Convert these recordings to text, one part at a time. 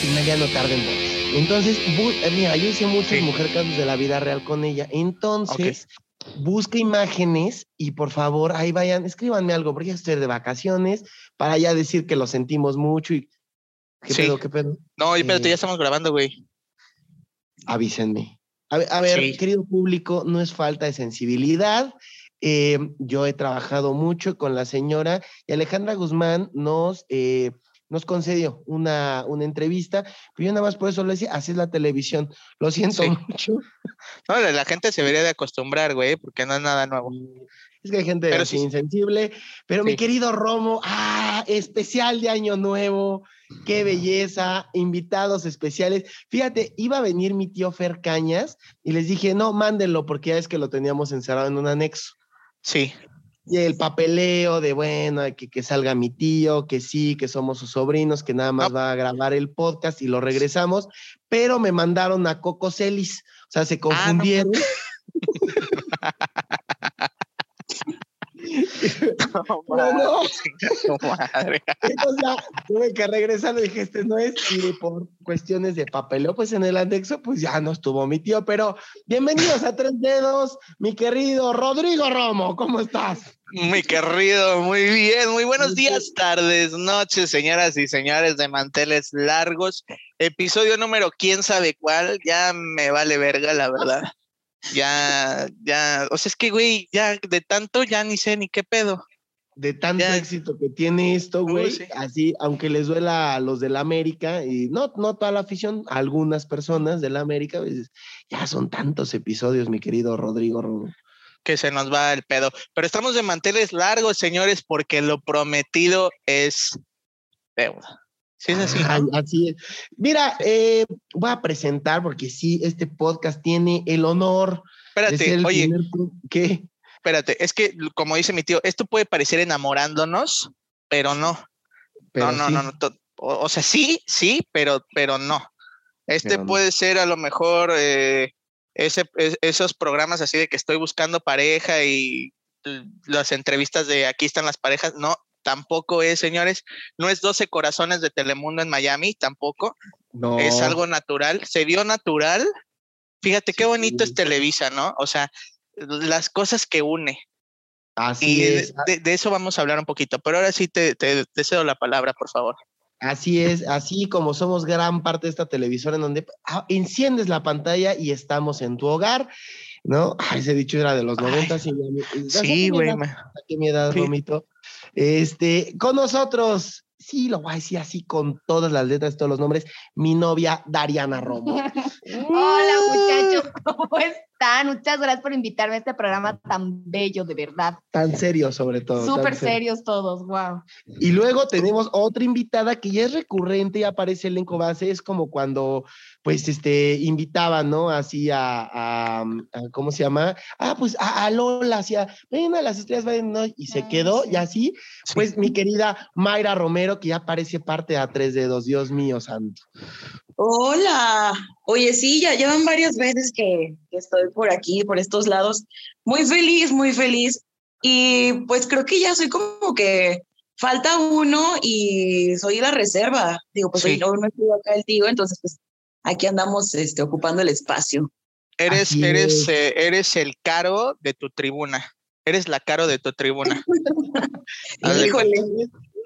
Pignalia no tarda en. Entonces, eh, mira, yo hice muchas mujeres casos de la vida real con ella. Entonces, busca imágenes y por favor, ahí vayan, escríbanme algo, porque ya estoy de vacaciones, para ya decir que lo sentimos mucho y. ¿Qué pedo, qué pedo? No, pero ya eh, estamos grabando, güey. Avísenme. A, ver, querido público, no es falta de sensibilidad. Eh, yo he trabajado mucho con la señora y Alejandra Guzmán nos eh, nos concedió una, una entrevista, pero yo nada más por eso le decía, así es la televisión, lo siento mucho. No, la gente se debería de acostumbrar, güey, porque no es nada nuevo. Es que hay gente insensible, pero mi querido Romo, ah, especial de Año Nuevo, qué belleza, invitados especiales. Fíjate, iba a venir mi tío Fer Cañas y les dije, no, mándenlo porque ya es que lo teníamos encerrado en un anexo. Sí y el papeleo de, bueno, que, que salga mi tío, que sí, que somos sus sobrinos, que nada más va a grabar el podcast y lo regresamos, pero me mandaron a Coco Celis, o sea, se ah, confundieron. No, no. madre. Entonces ya tuve que regresar, le dije, este no es, y por cuestiones de papeleo, pues en el anexo, pues ya no estuvo mi tío, pero bienvenidos a Tres Dedos, mi querido Rodrigo Romo, ¿cómo estás? Mi querido, muy bien, muy buenos días, tardes, noches, señoras y señores de manteles largos. Episodio número quién sabe cuál, ya me vale verga, la verdad. Ya, ya, o sea, es que, güey, ya de tanto ya ni sé ni qué pedo. De tanto éxito que tiene esto, güey, así, aunque les duela a los de la América, y no, no toda la afición, algunas personas de la América, pues, ya son tantos episodios, mi querido Rodrigo que se nos va el pedo. Pero estamos de manteles largos, señores, porque lo prometido es deuda. Sí, es así. así es. Mira, eh, voy a presentar porque sí, este podcast tiene el honor. Espérate, oye. ¿Qué? Espérate, es que como dice mi tío, esto puede parecer enamorándonos, pero no. no, no, no, no, o, sea, sí, sí, pero, pero no. Este puede ser a lo mejor eh, ese, esos programas así de que estoy buscando pareja y las entrevistas de aquí están las parejas. No, tampoco es, señores, no es 12 corazones de Telemundo en Miami, tampoco. No. Es algo natural, se dio natural. Fíjate qué bonito es Televisa, ¿no? O sea, las cosas que une. Así es. De, eso vamos a hablar un poquito, pero ahora sí te, te, cedo la palabra, por favor. Así es, así como somos gran parte de esta televisora en donde ah, enciendes la pantalla y estamos en tu hogar, ¿no? ese dicho era de los 90 sí, güey. Qué mi edad, Romito. Este, con nosotros, sí, lo voy a decir así con todas las letras, todos los nombres, mi novia Dariana Romo. Hola muchachos, ¿cómo están? Muchas gracias por invitarme a este programa tan bello, de verdad. Tan serio sobre todo. Súper serios todos, wow. Y luego tenemos otra invitada que ya es recurrente y aparece el elenco base, es como cuando pues este, invitaban, ¿no? Así a, ¿cómo se llama? Ah, pues a, Lola, hacía, ven a las estrellas, ven, ¿no? Y se quedó, y así, pues mi querida Mayra Romero, que ya parece parte de A3 Dedos, Dios mío santo. Hola, oye, sí, ya llevan varias veces que, que estoy por aquí, por estos lados. Muy feliz, muy feliz. Y pues creo que ya soy como que falta uno y soy la reserva. Digo, pues hoy no, no estoy acá el tío, entonces pues aquí andamos este, ocupando el espacio. Eres, eres, eh, eres el caro de tu tribuna. Eres la caro de tu tribuna. Híjole.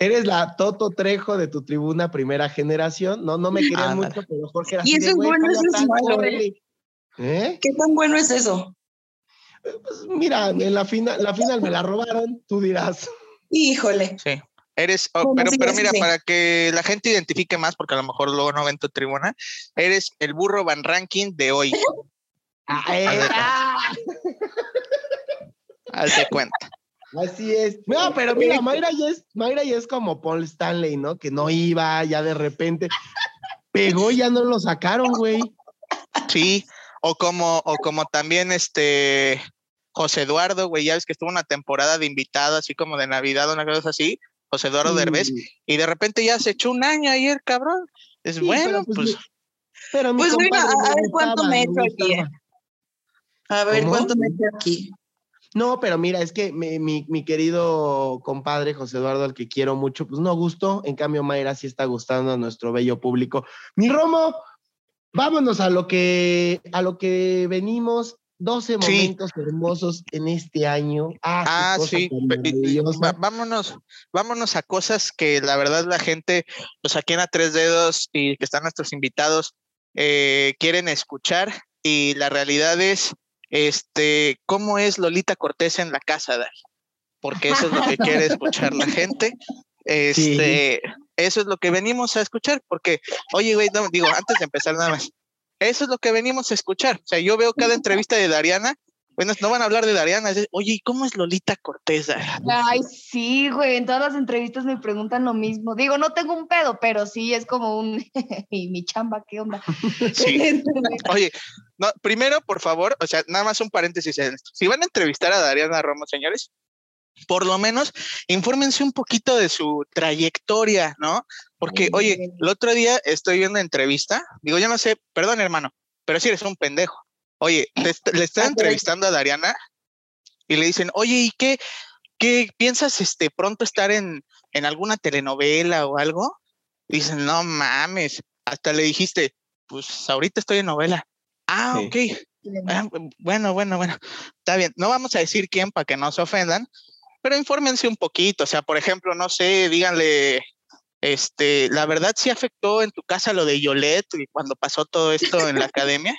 Eres la Toto Trejo de tu tribuna primera generación. No, no me querían mucho, pero Jorge era ¿Y eso es bueno eso es ¿Eh? ¿Qué tan bueno es eso? Pues mira, en la final, la final me la robaron, tú dirás. Híjole. Sí. Eres, oh, pero, pero mira, para que la gente identifique más, porque a lo mejor luego no ven tu tribuna, eres el burro Van Ranking de hoy. Ah, Hazte cuenta. Así es. No, pero mira, Mayra ya es, Mayra ya es como Paul Stanley, ¿no? Que no iba, ya de repente pegó y ya no lo sacaron, güey. Sí, o como, o como también este José Eduardo, güey, ya ves que estuvo una temporada de invitado, así como de Navidad, una cosa así, José Eduardo Derbez, y de repente ya se echó un año ayer, cabrón. Es bueno, pues. Pero pues, mira, a, ver cuánto me echo aquí. A ver cuánto me echo aquí. No, pero mira, es que mi, mi, querido compadre José Eduardo, al que quiero mucho, pues no gustó. En cambio, Mayra sí está gustando a nuestro bello público. Mi Romo, vámonos a lo que, a lo que venimos. 12 momentos hermosos en este año. Ah, ah sí. vámonos, vámonos a cosas que la verdad la gente, pues aquí en A Tres Dedos y que están nuestros invitados, eh, quieren escuchar. Y la realidad es este, ¿cómo es Lolita Cortés en la casa, Dari? Porque eso es lo que quiere escuchar la gente. Este, eso es lo que venimos a escuchar, porque, oye, güey, digo, antes de empezar nada más, eso es lo que venimos a escuchar. O sea, yo veo cada entrevista de Dariana bueno, no van a hablar de Dariana. Oye, ¿y cómo es Lolita Cortés? Ay, sí, güey. En todas las entrevistas me preguntan lo mismo. Digo, no tengo un pedo, pero sí es como un. mi, mi chamba, ¿qué onda? Sí. Oye, no, primero, por favor, o sea, nada más un paréntesis en esto. Si van a entrevistar a Dariana Romo, señores, por lo menos infórmense un poquito de su trayectoria, ¿no? Porque, oye, el otro día estoy viendo entrevista, digo, yo no sé, perdón, hermano, pero si eres un pendejo. Oye, le, están entrevistando a Dariana y le dicen, oye, ¿y qué, qué piensas este, pronto estar en, en alguna telenovela o algo? dicen, no mames, hasta le dijiste, pues ahorita estoy en novela. Ah, ok. Ah, bueno, bueno, bueno, está bien. No vamos a decir quién para que no se ofendan, pero infórmense un poquito. O sea, por ejemplo, no sé, díganle, este, la verdad sí afectó en tu casa lo de Yolette y cuando pasó todo esto en la academia.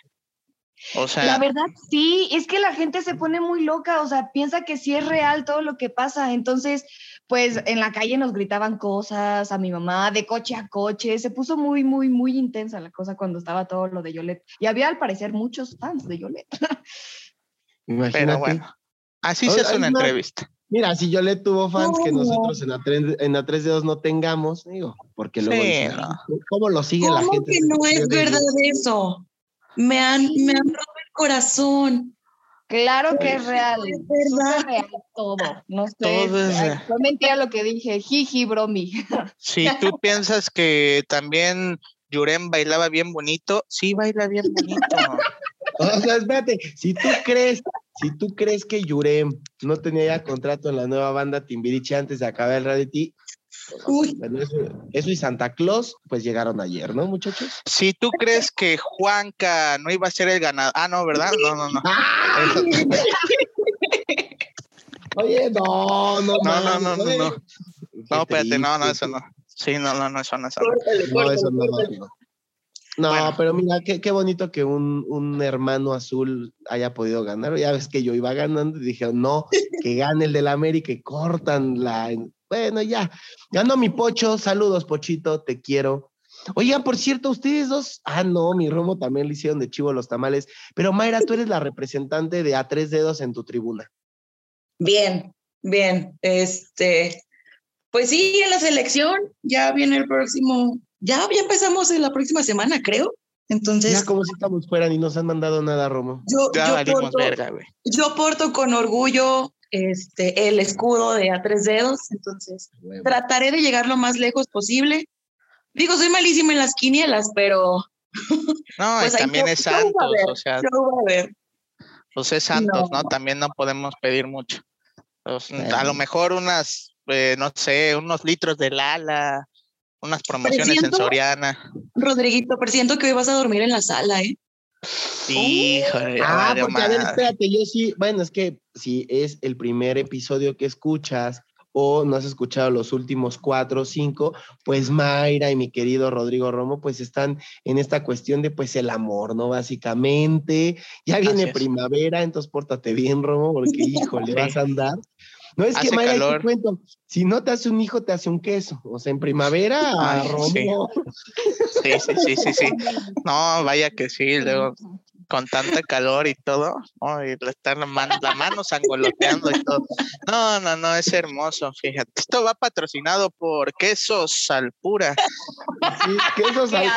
O sea, la verdad sí, es que la gente se pone muy loca, o sea, piensa que sí es real todo lo que pasa. Entonces, pues en la calle nos gritaban cosas a mi mamá, de coche a coche. Se puso muy, muy, muy intensa la cosa cuando estaba todo lo de Yolette. Y había al parecer muchos fans de Yolette. Pero bueno, así se hace una entrevista. Mira, si Yolette tuvo fans que nosotros en la, en la 3 dedos no tengamos, digo, porque luego ¿cómo lo sigue la gente? que no es verdad eso? Me han, me han roto el corazón. Claro que es real. Es verdad. real todo. No sé. Todo es real. No mentira lo que dije. Jiji, bromi. Si tú piensas que también Yurem bailaba bien bonito, sí baila bien bonito. o sea, espérate, si tú crees, si tú crees que Yurem no tenía ya contrato en la nueva banda Timbiriche antes de acabar el reality, eso, y Santa Claus, pues llegaron ayer, ¿no, muchachos? Si tú crees que Juanca no iba a ser el ganador. Ah, no, ¿verdad? No, no, no. Oye, no, no, no, no, no, no, no. No, espérate, no, no, eso no. Sí, no, no, no, eso no, eso no. No, eso no, no. No, pero mira, qué, qué bonito que un, un, hermano azul haya podido ganar. Ya ves que yo iba ganando y dije, no, que gane el del América y cortan la, bueno, ya. Ganó mi pocho. Saludos, Pochito. Te quiero. Oigan, por cierto, ustedes dos. Ah, no, mi Romo también le hicieron de chivo los tamales. Pero Mayra, tú eres la representante de A Tres Dedos en tu tribuna. Bien, bien. Este. Pues sí, en la selección ya viene el próximo. Ya, ya empezamos en la próxima semana, creo. Entonces. Ya como si estamos fuera y nos han mandado nada, Romo. Yo, yo, porto, yo porto con orgullo este, el escudo de a tres dedos, entonces trataré de llegar lo más lejos posible. Digo, soy malísima en las quinielas, pero... No, pues también es Santos, o sea... Pues es Santos, ¿no? También no podemos pedir mucho. Pues, a lo mejor unas, eh, no sé, unos litros de Lala, unas promociones en Soriana. Rodriguito, siento que hoy vas a dormir en la sala, ¿eh? Sí, joder, Ah, porque a ver, espérate, yo sí, bueno, es que si es el primer episodio que escuchas o no has escuchado los últimos cuatro o cinco, pues Mayra y mi querido Rodrigo Romo, pues están en esta cuestión de pues el amor, ¿no? Básicamente, ya viene primavera, entonces pórtate bien, Romo, porque híjole, vas a andar. No es que Mayra, te cuento, si no te hace un hijo, te hace un queso. O sea, en primavera, Romo. Sí. sí, sí, sí, sí, No, vaya que sí, luego con tanta calor y todo, y le están la mano, la mano sangoloteando y todo. No, no, no, es hermoso, fíjate. Esto va patrocinado por Quesos Salpura. Sí, quesos al...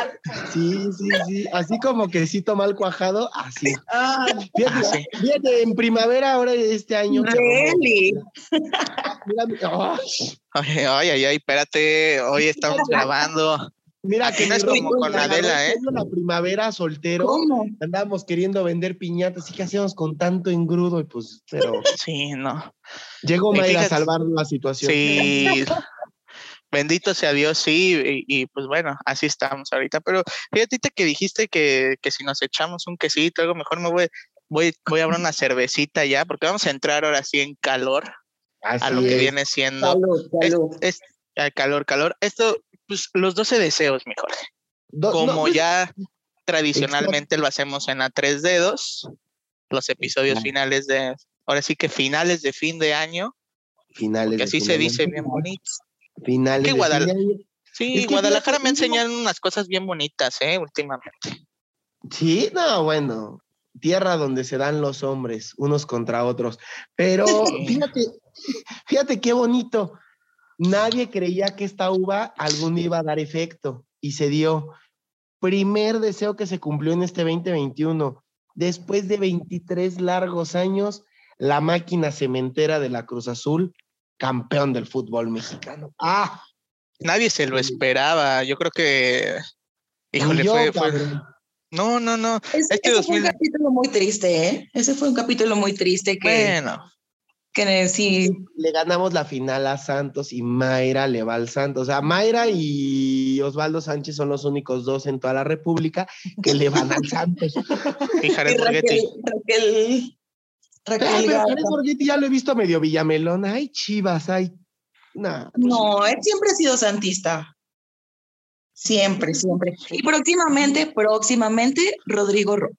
Sí, sí, sí. Así como quesito mal cuajado, así. Ah, fíjate, fíjate, en primavera ahora este año. Really? Ay, ay, ay, espérate, hoy estamos grabando. Mira que es como con Adela, ¿eh? La primavera soltero, ¿Cómo? andábamos queriendo vender piñatas y qué hacíamos con tanto engrudo y pues, pero. Sí, no. Llegó Mayra a salvar la situación. Sí. Bendito sea Dios, sí, y, pues bueno, así estamos ahorita. Pero fíjate que dijiste que, que si nos echamos un quesito, algo mejor me voy, voy, voy a abrir una cervecita ya, porque vamos a entrar ahora sí en calor a lo que viene siendo. Calor, calor. Es, calor, calor. Esto, pues los 12 deseos, mejor. Como pues, ya tradicionalmente lo hacemos en a tres dedos, los episodios finales de, ahora sí que finales de fin de año. Finales. Que así se dice bien bonito. Finales. de Sí, Guadalajara me enseñan unas cosas bien bonitas, ¿eh? Últimamente. Sí, no, bueno, tierra donde se dan los hombres unos contra otros. Pero fíjate, fíjate qué bonito. Nadie creía que esta uva algún día iba a dar efecto y se dio. Primer deseo que se cumplió en este 2021. Después de 23 largos años, la máquina cementera de la Cruz Azul, campeón del fútbol mexicano. Ah, nadie se lo esperaba. Yo creo que, híjole, fue, No, no, no. este fue un capítulo muy triste, ¿eh? Ese fue un capítulo muy triste que. Bueno que sí. Le ganamos la final a Santos y Mayra le va al Santos. O sea, Mayra y Osvaldo Sánchez son los únicos dos en toda la República que le van al Santos. y Jared Borghetti. Raquel, Raquel, Jared Borghetti ya lo he visto medio Villamelón. Ay, chivas, ay. Pues no, él siempre ha sido santista. Siempre, siempre. Y próximamente, próximamente, Rodrigo Roca.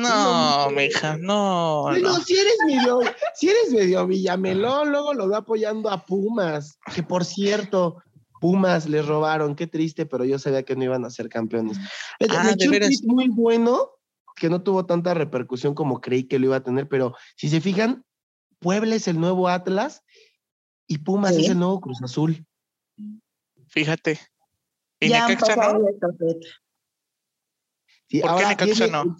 No, mija, no. Bueno, si eres medio, si eres medio Villamelón, luego lo va apoyando a Pumas, que por cierto, Pumas les robaron, qué triste, pero yo sabía que no iban a ser campeones. Ah, de veras. muy bueno, que no tuvo tanta repercusión como creí que lo iba a tener, pero si se fijan, Puebla es el nuevo Atlas y Pumas es el nuevo Cruz Azul. Fíjate. ¿Y ya Necaxa no? Sí, ¿Por qué Necaxa no?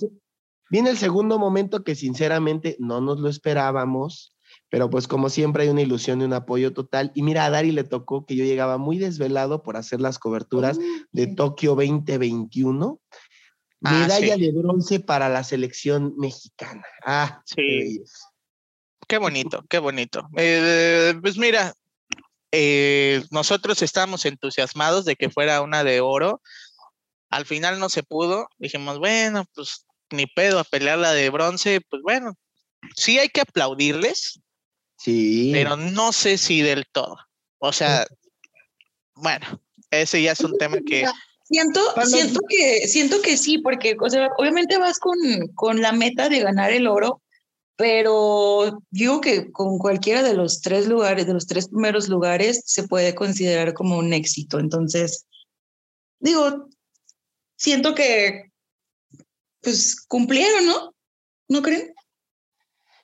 Viene el segundo momento que sinceramente no nos lo esperábamos, pero pues como siempre hay una ilusión y un apoyo total. Y mira, a Dari le tocó que yo llegaba muy desvelado por hacer las coberturas de Tokio 2021. Ah, Medalla de bronce para la selección mexicana. Ah, sí. Qué, bonito, qué bonito. Eh, pues mira, eh, nosotros estábamos entusiasmados de que fuera una de oro. Al final no se pudo. Dijimos, bueno, pues ni pedo a pelear la de bronce, pues bueno, sí hay que aplaudirles. Sí. Pero no sé si del todo. O sea, bueno, ese ya es un tema que. Siento, siento que, siento que sí, porque o sea, obviamente vas con, con la meta de ganar el oro, pero digo que con cualquiera de los tres lugares, de los tres primeros lugares, se puede considerar como un éxito. Entonces, digo, siento que pues cumplieron, ¿no? ¿No creen?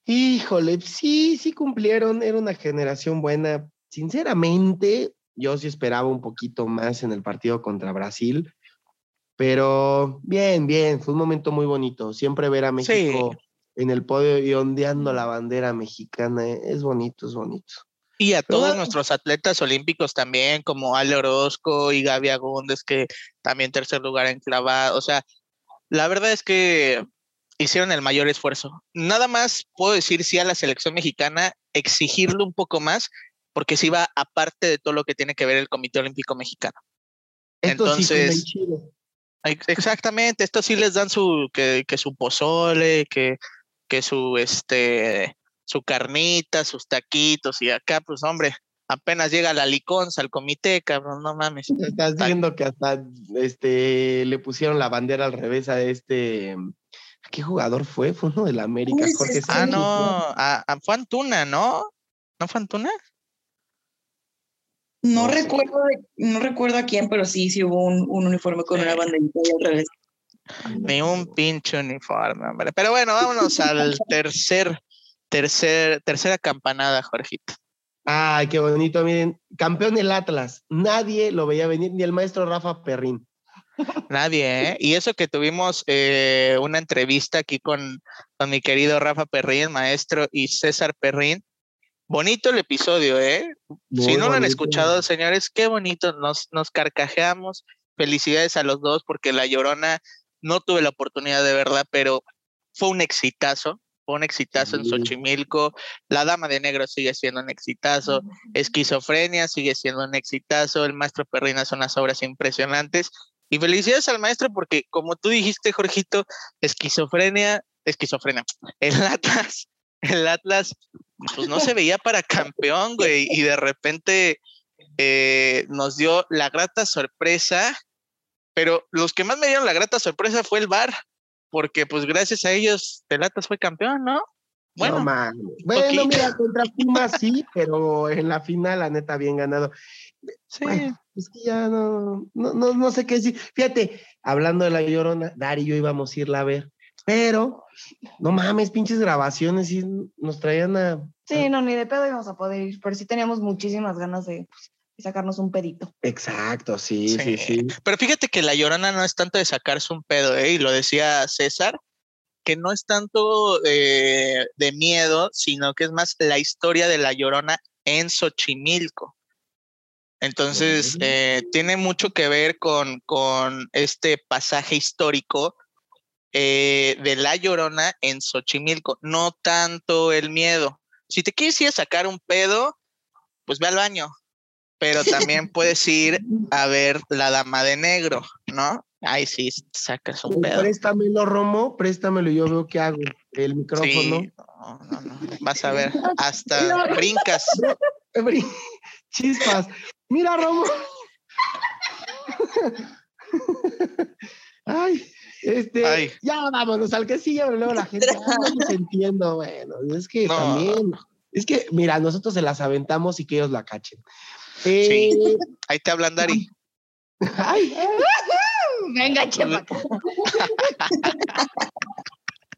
Híjole, sí, sí cumplieron, era una generación buena. Sinceramente, yo sí esperaba un poquito más en el partido contra Brasil, pero bien, bien, fue un momento muy bonito. Siempre ver a México en el podio y ondeando la bandera mexicana, eh, es bonito, es bonito. Y a todos nuestros atletas olímpicos también, como Ale Orozco y Gaby Agúndez, que también tercer lugar en clavado. O sea, la verdad es que hicieron el mayor esfuerzo. Nada más puedo decir sí a la selección mexicana, exigirlo un poco más, porque sí va aparte de todo lo que tiene que ver el Comité Olímpico Mexicano. Entonces, exactamente, esto sí les dan su que, que su pozole, que, que su este su carnita, sus taquitos y acá pues hombre, apenas llega la liconza al comité, cabrón, no mames. Estás viendo que hasta este le pusieron la bandera al revés a este ¿qué jugador fue? Fue uno de la América, Jorge Ah, no, a, fue Antuna, ¿no? ¿No fue Antuna? No, recuerdo no recuerdo a quién, pero sí, sí hubo un, uniforme con una banderita al revés. Ni un pinche uniforme, hombre. Pero bueno, vámonos al tercer, tercer, tercera campanada, Jorgito. Ay, qué bonito, miren, campeón el Atlas, nadie lo veía venir, ni el maestro Rafa Perrín. Nadie, ¿eh? Y eso que tuvimos eh, una entrevista aquí con, con mi querido Rafa Perrín, maestro, y César Perrín. Bonito el episodio, ¿eh? si no lo han escuchado, señores, qué bonito, nos, nos carcajeamos, felicidades a los dos porque La Llorona no tuve la oportunidad de verla, pero fue un exitazo, fue un exitazo en Xochimilco, La Dama de Negro sigue siendo un exitazo, Esquizofrenia sigue siendo un exitazo, El Maestro Perrina son las obras impresionantes. Y felicidades al maestro porque, como tú dijiste, Jorgito, esquizofrenia, esquizofrenia, el Atlas, el Atlas, pues no se veía para campeón, güey, y de repente eh, nos dio la grata sorpresa, pero los que más me dieron la grata sorpresa fue el VAR, porque pues gracias a ellos el Atlas fue campeón, ¿no? Bueno, bueno mira, contra Pumas sí, pero en la final, la neta, bien ganado. Sí. es que ya no, no, no, sé qué decir. Fíjate, hablando de la llorona, Dari y yo íbamos a irla a ver, pero no mames, pinches grabaciones y nos traían a. Sí, no, ni de pedo íbamos a poder ir, pero sí teníamos muchísimas ganas de pues, sacarnos un pedito. Exacto, sí, sí, sí, Pero fíjate que la llorona no es tanto de sacarse un pedo, ¿eh? y lo decía César, que no es tanto eh, de miedo, sino que es más la historia de la llorona en Xochimilco. Entonces, eh, tiene mucho que ver con, con este pasaje histórico eh, de La Llorona en Xochimilco, no tanto el miedo. Si te quieres ir a sacar un pedo, pues ve al baño, pero también puedes ir a ver La Dama de Negro, ¿no? Ahí sí sacas un pedo. Préstamelo, Romo, préstamelo, yo veo que hago el micrófono. no, no, no. Vas a ver, hasta brincas. Chispas. Mira, Romo. Ay, este, ya vámonos al que sigue, luego la gente no entiendo, bueno, es que también, es que, mira, nosotros se las aventamos y que ellos la cachen. Sí, eh, ahí te hablan, Dari. Ay. Venga, chepa.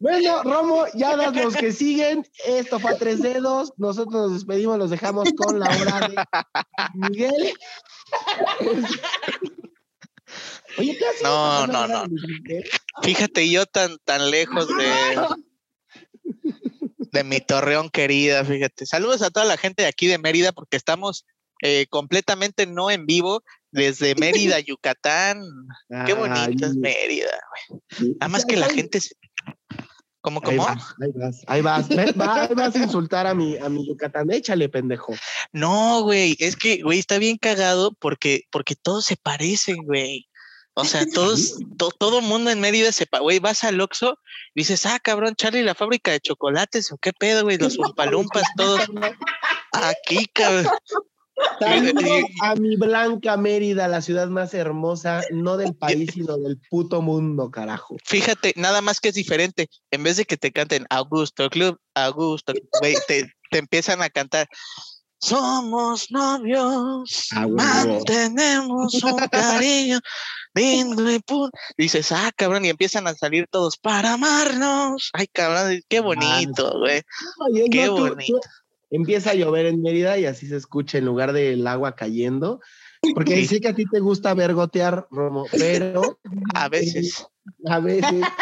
Bueno, Romo, ya das los que siguen. Esto fue a tres dedos. Nosotros nos despedimos, los dejamos con la hora de Miguel. Oye, ¿qué haces? No, no, no. Fíjate, yo tan, tan lejos de, de mi torreón querida, fíjate. Saludos a toda la gente de aquí de Mérida, porque estamos eh, completamente no en vivo desde Mérida, Yucatán. Qué bonito es Mérida, güey. Nada más que la gente ¿Cómo, cómo? Ahí vas, ahí vas, ahí vas, a insultar a mi, a mi Yucatán, échale, pendejo. No, güey, es que, güey, está bien cagado porque, porque todos se parecen, güey. O sea, todos, todo mundo en Mérida se, güey, vas al Oxxo y dices, ah, cabrón, Charlie, la fábrica de chocolates, o qué pedo, güey, los palumpas, todos. Aquí, cabrón. A mi blanca Mérida, la ciudad más hermosa, no del país, sino del puto mundo, carajo. Fíjate, nada más que es diferente. En vez de que te canten Augusto Club, Augusto, te, empiezan a cantar. Somos novios, mantenemos un cariño lindo y puro. Dices, ah, cabrón, y empiezan a salir todos para amarnos. Ay, cabrón, qué bonito, güey. Qué bonito empieza a llover en Mérida y así se escucha en lugar del agua cayendo. Porque dice que a ti te gusta ver gotear, Romo, pero... A veces. A veces.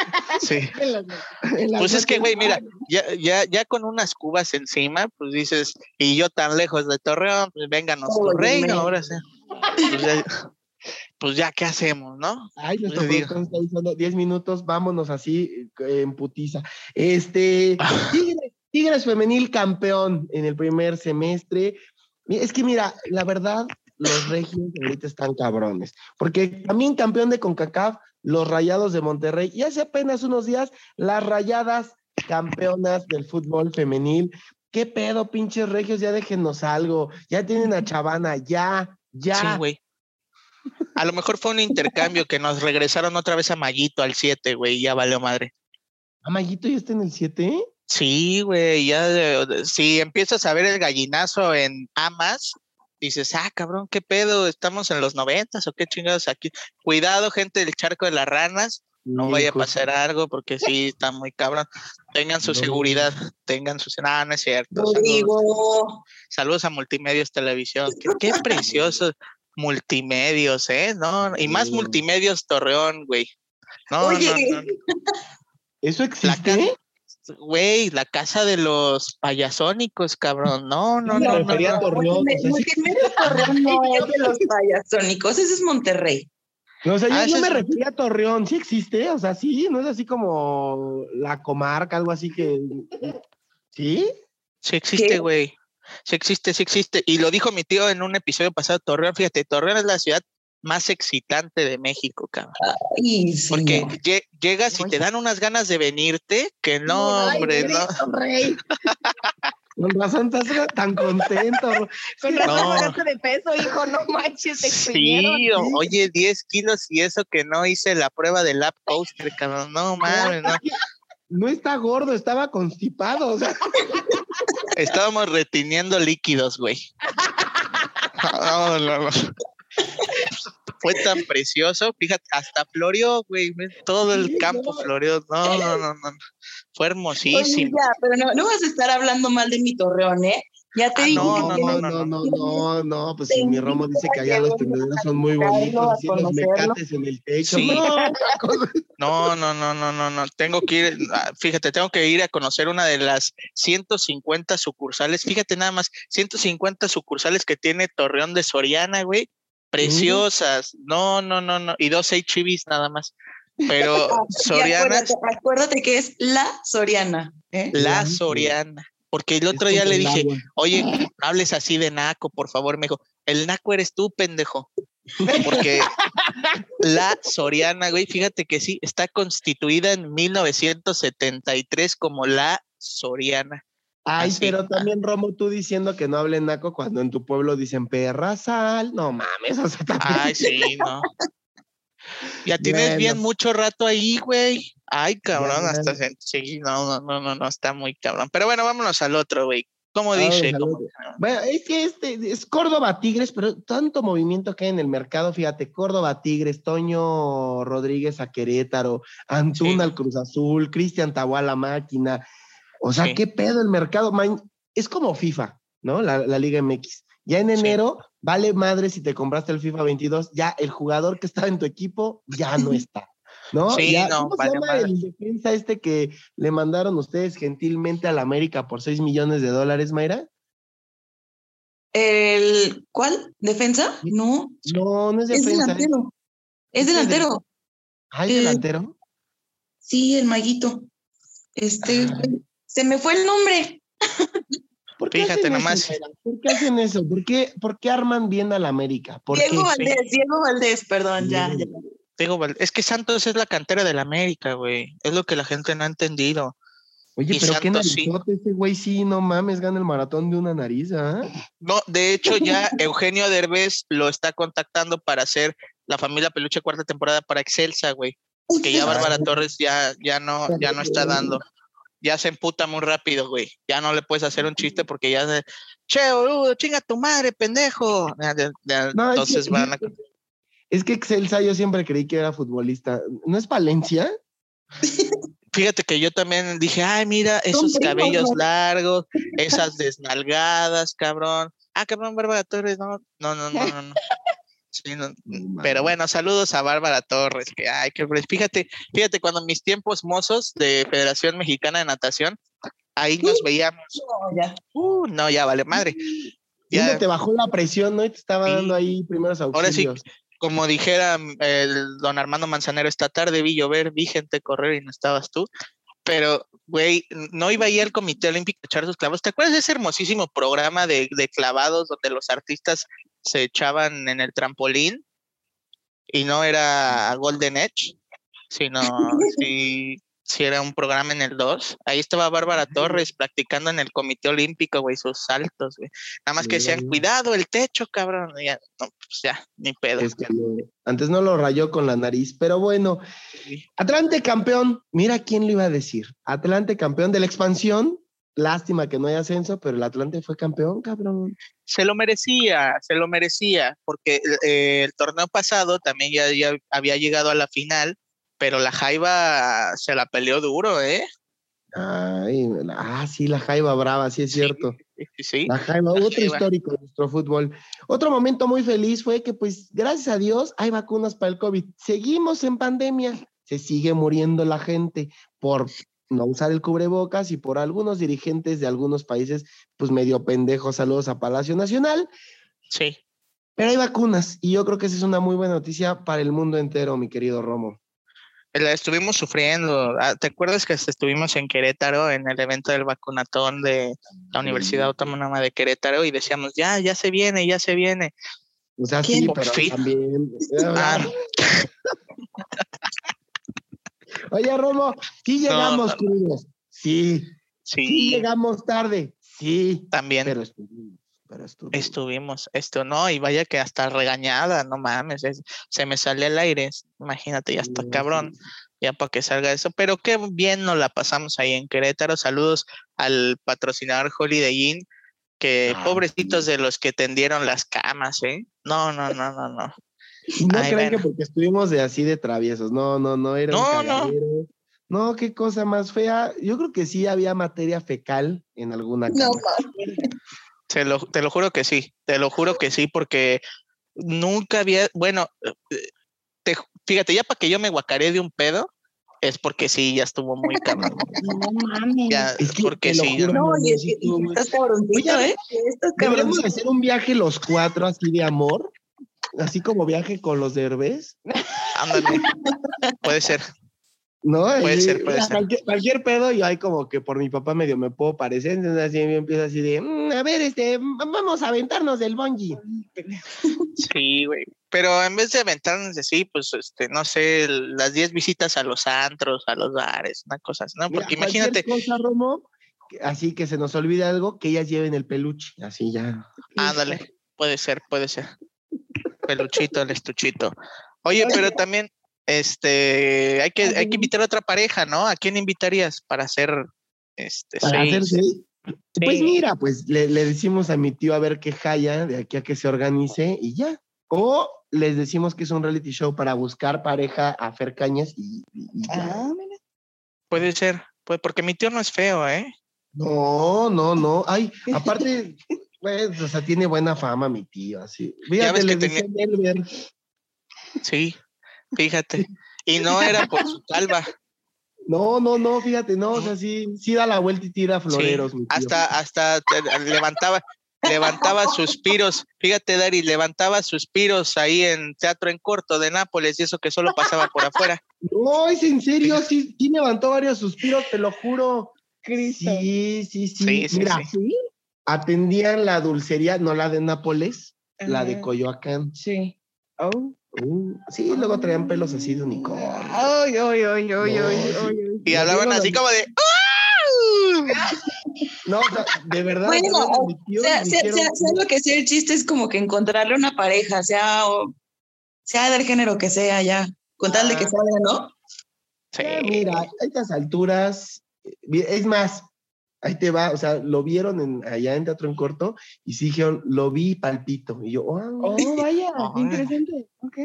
Sí. pues es que, güey, mira, ya, ya, ya con unas cubas encima, pues dices, y yo tan lejos de Torreón, pues vénganos tu reino, ahora sí. Pues ya, pues ya, ¿qué hacemos, no? Ay, nuestro pues está diciendo 10 minutos, vámonos así en putiza. Este, Tigres femenil campeón en el primer semestre. Es que mira, la verdad, los regios ahorita están cabrones, porque también campeón de CONCACAF, los Rayados de Monterrey, y hace apenas unos días, las Rayadas campeonas del fútbol femenil. ¿Qué pedo, pinches regios? Ya déjenos algo. Ya tienen a Chavana, ya, ya. Sí, güey. A lo mejor fue un intercambio que nos regresaron otra vez a Mayito al 7, güey, ya valió madre. ¿A Mayito ya está en el 7? Sí, güey, ya si empiezas a ver el gallinazo en Amas, dices, ah, cabrón, qué pedo, estamos en los noventas o qué chingados aquí. Cuidado, gente del charco de las ranas, no vaya a pasar algo porque sí está muy cabrón. Tengan su seguridad, tengan su. Ah, no es cierto. Saludos, saludos a Multimedios Televisión. Qué, preciosos multimedios, ¿eh? No, y más multimedios Torreón, güey. No, no, no, ¿Eso existe? Güey, la casa de los payasónicos, cabrón. No, no, no. no, no, Torreón, no es de los payasónicos, ese es Monterrey. No, o sea, yo ah, no me refiero a Torreón, sí existe, o sea, sí, no es así como la comarca, algo así que. ¿Sí? Sí existe, güey. Sí existe, sí existe. Y lo dijo mi tío en un episodio pasado, Torreón, fíjate, Torreón es la ciudad más excitante de México, cabrón. Porque llegas y te dan unas ganas de venirte que no, hombre, no. Con razón estás tan contento. Con razón no. de peso, hijo, no manches. sí, oye, 10 kilos y eso que no hice la prueba del lap coaster, cabrón. No mames, no. No está gordo, estaba constipado. O sea. Estábamos reteniendo líquidos, güey. No, no, no fue tan precioso, fíjate, hasta floreó, güey, todo el campo floreó, no, no, no, no, fue hermosísimo. pero no, no vas a estar hablando mal de mi torreón, ¿eh? Ya te ah, digo. No, no, no, no, no, no, no, pues si mi Romo dice que allá los tendederos son muy bonitos, y los mecates en el techo. No, no, no, no, no, no, tengo que ir, ah, fíjate, tengo que ir a conocer una de las 150 sucursales, fíjate nada más, 150 sucursales que tiene Torreón de Soriana, güey, preciosas. No, no, no, no. Y dos HVs nada más. Pero Soriana. Acuérdate, que es la Soriana. ¿eh? La Soriana. Porque el otro día le dije, oye, hables así de Naco, por favor. Me dijo, el Naco eres tú, pendejo. Porque la Soriana, güey, fíjate que sí, está constituida en 1973 como la Soriana. Ay, pero también, Romo, tú diciendo que no hablen naco cuando en tu pueblo dicen perra sal. No mames, o sea, Ay, sí, no. Ya tienes bien mucho rato ahí, güey. Ay, cabrón, hasta sí, no, no, no, no, no, está muy cabrón. Pero bueno, vámonos al otro, güey. ¿Cómo dice? Bueno, es que este es Córdoba Tigres, pero tanto movimiento que hay en el mercado, fíjate, Córdoba Tigres, Toño Rodríguez a Querétaro, Antuna al Cruz Azul, Cristian Tahuala Máquina, o sea, ¿qué pedo el mercado? Es como FIFA, ¿no? La, Liga MX. Ya en enero, vale madre si te compraste el FIFA 22, ya el jugador que estaba en tu equipo ya no está. ¿No? Sí, no, ¿cómo se llama el defensa este que le mandaron ustedes gentilmente a la América por 6 millones de dólares, Mayra? ¿El cuál? ¿Defensa? No. No, no es defensa. Es delantero. Es delantero. ¿Ah, delantero? Sí, el maguito. Este, se me fue el nombre. ¿Por qué Fíjate nomás. ¿Por qué hacen eso? ¿Por qué, por qué arman bien a la América? Diego Valdés, Diego Valdés, perdón, ya, Diego Valdés. Es que Santos es la cantera de la América, güey. Es lo que la gente no ha entendido. Oye, pero qué narizote ese güey, sí, no mames, gana el maratón de una nariz, ¿ah? No, de hecho ya Eugenio Derbez lo está contactando para hacer la familia Peluche cuarta temporada para Excelsa, güey. Que ya Bárbara Torres ya, ya no, ya no está dando ya se emputa muy rápido, güey. Ya no le puedes hacer un chiste porque ya se, che, boludo, chinga tu madre, pendejo. entonces es que, van a... Es que Excelsa yo siempre creí que era futbolista. ¿No es Valencia? Fíjate que yo también dije, ay, mira, esos cabellos largos, esas desnalgadas, cabrón. Ah, cabrón, Bárbara Torres, no, no, no, no, no. Pero bueno, saludos a Bárbara Torres, que ay, que fíjate, fíjate, cuando mis tiempos mozos de Federación Mexicana de Natación, ahí nos veíamos. No, ya, uh, no, ya vale madre. Ya te bajó la presión, ¿no? Y te estaba dando ahí primeros auxilios. Ahora sí, como dijera mm, el don Armando Manzanero, esta tarde vi llover, vi gente correr y no estabas tú. Pero, güey, no iba a ir al Comité Olímpico a echar sus clavos. ¿Te acuerdas de ese hermosísimo programa de, de clavados donde los artistas se echaban en el trampolín y no era Golden Edge, sino si, si era un programa en el 2. Ahí estaba Bárbara Torres practicando en el Comité Olímpico, güey, sus saltos, güey. Nada más que decían, cuidado, el techo, cabrón. Ya, no, pues ya, ni pedo. antes no lo rayó con la nariz, pero bueno. Atlante campeón, mira quién le iba a decir. Atlante campeón de la expansión, Lástima que no hay ascenso, pero el Atlante fue campeón, cabrón. Se lo merecía, se lo merecía, porque eh, el torneo pasado también ya, ya, había llegado a la final, pero la Jaiba se la peleó duro, ¿eh? Ay, ah, sí, la Jaiba brava, sí es cierto. Sí, La Jaiba, otro histórico de nuestro fútbol. Otro momento muy feliz fue que, pues, gracias a Dios, hay vacunas para el COVID. Seguimos en pandemia, se sigue muriendo la gente por no usar el cubrebocas y por algunos dirigentes de algunos países, pues medio pendejos, saludos a Palacio Nacional. Sí. Pero hay vacunas y yo creo que esa es una muy buena noticia para el mundo entero, mi querido Romo. La estuvimos sufriendo. Ah, ¿Te acuerdas que estuvimos en Querétaro en el evento del vacunatón de la Universidad Autónoma de Querétaro y decíamos, ya, ya se viene, ya se viene? O sea, sí, pero también. Ah. Oye, Romo, sí llegamos crudos. Sí. sí. llegamos tarde. Sí. También. Pero estuvimos. Pero estuvimos. estuvimos. Esto no, y vaya que hasta regañada, no mames. se me sale el aire. Imagínate, ya está cabrón. Ya para que salga eso. Pero qué bien nos la pasamos ahí en Querétaro. Saludos al patrocinador Holiday Inn que ah, pobrecitos de los que tendieron las camas, ¿eh? No, no, no, no, no. No creen que porque estuvimos de así de traviesos. No, no, no era no, un no. no, qué cosa más fea. Yo creo que sí había materia fecal en alguna cama. No, lo, te lo juro que sí, te lo juro que sí, porque nunca había, bueno, te, fíjate, ya para que yo me guacaré de un pedo, es porque sí, ya estuvo muy cabrón. No mames. Ya, es porque sí. no, y es que estás cabroncito, ¿eh? Estás Deberíamos hacer un viaje los cuatro así de amor así como viaje con los derbés. Ándale. puede ser. ¿No? Puede ser, puede ser. Cualquier, pedo, yo hay como que por mi papá medio me puedo parecer, entonces así me empiezo así de, mm, a ver, este, vamos a aventarnos del bungee. Sí, güey. Pero en vez de aventarnos así, pues, este, no sé, las 10 visitas a los antros, a los bares, una cosa así, ¿no? Porque imagínate. Cosa, Romo, así que se nos olvide algo, que ellas lleven el peluche, así ya. Ándale, puede ser, puede ser peluchito, el estuchito. Oye, pero también, este, hay que, hay que invitar a otra pareja, ¿no? ¿A quién invitarías para hacer, este, para Pues mira, pues le, decimos a mi tío a ver qué jaya de aquí a que se organice y ya. O les decimos que es un reality show para buscar pareja a Fer Cañas y, ah, Puede ser, pues porque mi tío no es feo, ¿eh? No, no, no. Ay, aparte, pues, o sea, tiene buena fama mi tío, así. Fíjate, le tenía... Sí, fíjate. Y no era por su calva. No, no, no, fíjate, no, o sea, sí, sí da la vuelta y tira floreros. mi tío. Hasta, hasta levantaba, levantaba suspiros, fíjate, Dari, levantaba suspiros ahí en Teatro en Corto de Nápoles y eso que solo pasaba por afuera. No, es en serio, sí, sí levantó varios suspiros, te lo juro. Sí, sí, sí. sí Mira, sí atendían la dulcería, no la de Nápoles, la de Coyoacán. Sí. Oh. Uh, sí, luego traían pelos así de unicornio. Ay, ay, ay, ay, ay, Y hablaban así como de. No, o sea, de verdad. Bueno, sea, sea, lo que sea, el chiste es como que encontrarle una pareja, sea, sea del género que sea, ya. Con tal de que salga, ¿no? Sí. Mira, a estas alturas, es más, ahí te va, o sea, lo vieron en, allá en Teatro en Corto y sí dijeron, lo vi palpito. Y yo, oh, oh vaya, interesante. Ok.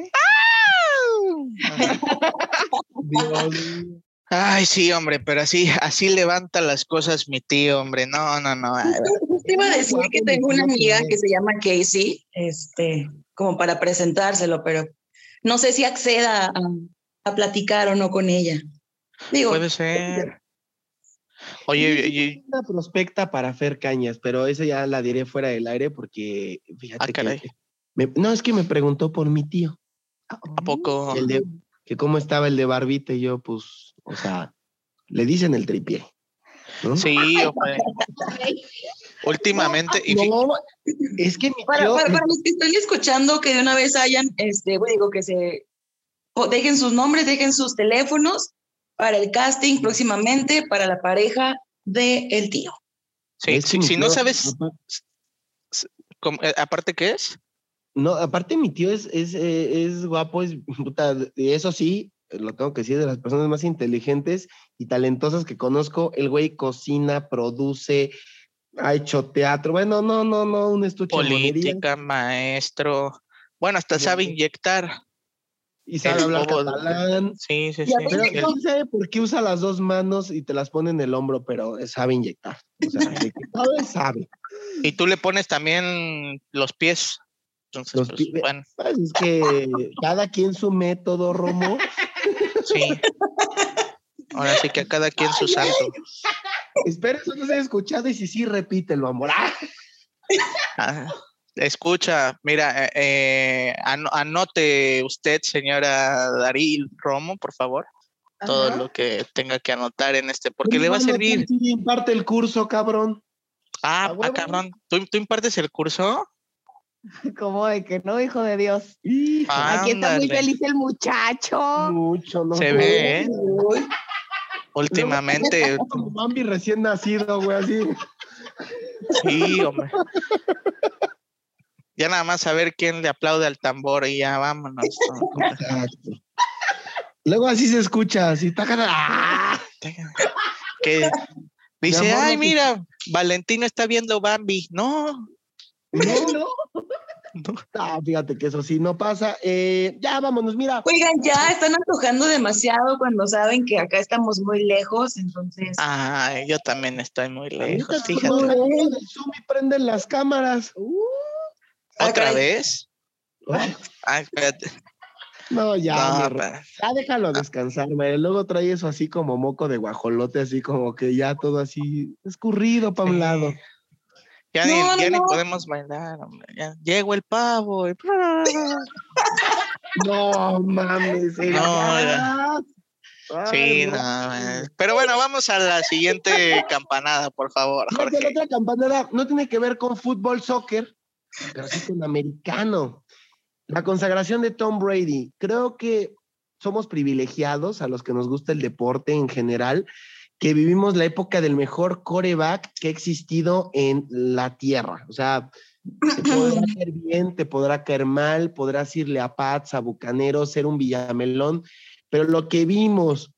Ay, sí, hombre, pero así, así levanta las cosas mi tío, hombre. No, no, no. Te iba a decir que tengo una amiga que se llama Casey, este, como para presentárselo, pero no sé si acceda a, a platicar o no con ella. Digo, Puede ser. Oye, una prospecta para Fer Cañas, pero esa ya la diré fuera del aire porque fíjate ah, que no es que me preguntó por mi tío. ¿A poco? que cómo estaba el de Barbita y yo, pues, o sea, le dicen el tripié. Sí, hombre. Últimamente. no, es que mi para, para, los que están escuchando, que de una vez hayan, este, bueno, digo que se dejen sus nombres, dejen sus teléfonos para el casting próximamente para la pareja de el tío. Sí, si no sabes, eh, aparte qué es. No, aparte mi tío es, es, eh, es guapo, es puta, eso sí, lo tengo que decir, de las personas más inteligentes y talentosas que conozco. El güey cocina, produce, ha hecho teatro. Bueno, no, no, no, un estuche. Política, maestro. Bueno, hasta sabe inyectar. Y sabe hablar catalán. Sí, sí, sí. Pero no sé por qué usa las dos manos y te las pone en el hombro, pero sabe inyectar. O sea, que sabe, sabe. Y tú le pones también los pies. Entonces, pues, bueno. Pues, es que cada quien su método, Romo. Sí. Ahora sí que a cada quien su santo. Espero eso no se haya escuchado y si sí, repítelo, amor. Ah, Escucha, mira, eh, eh anote usted, señora Daril Romo, por favor, todo lo que tenga que anotar en este, porque le va a servir. imparte el curso, cabrón. Ah, ah cabrón, ¿Tú, ¿Tú, impartes el curso? Como de que no, hijo de Dios. Aquí está muy feliz el muchacho. Mucho, ¿no? Se ve, ¿eh? Últimamente. Como Bambi recién nacido, güey, así. Sí, hombre. Ya nada más a ver quién le aplaude al tambor y ya vámonos. Luego así se escucha, así ¡ah! Que dice, ay, mira, Valentino está viendo Bambi. No. No, no. Ah, fíjate que eso sí no pasa. Eh, ya vámonos, mira. Oigan, ya están antojando demasiado cuando saben que acá estamos muy lejos, entonces. Ay, yo también estoy muy lejos, fíjate. Zoom y prenden las cámaras. Uh. ¿Otra vez? Ay, espérate. No, ya. ya déjalo descansar, Luego trae eso así como moco de guajolote, así como que ya todo así escurrido para un lado. Ya, ni, ni podemos bailar, hombre. Ya, llegó el pavo. no mames. No, Sí, no, pero bueno, vamos a la siguiente campanada, por favor. Jorge. La otra campanada no tiene que ver con fútbol, soccer, pero sí con americano. La consagración de Tom Brady. Creo que somos privilegiados a los que nos gusta el deporte en general, que vivimos la época del mejor coreback que ha existido en la tierra. O sea, te podrá caer bien, te podrá caer mal, podrás irle a Pats, a Bucaneros, ser un Villamelón, pero lo que vimos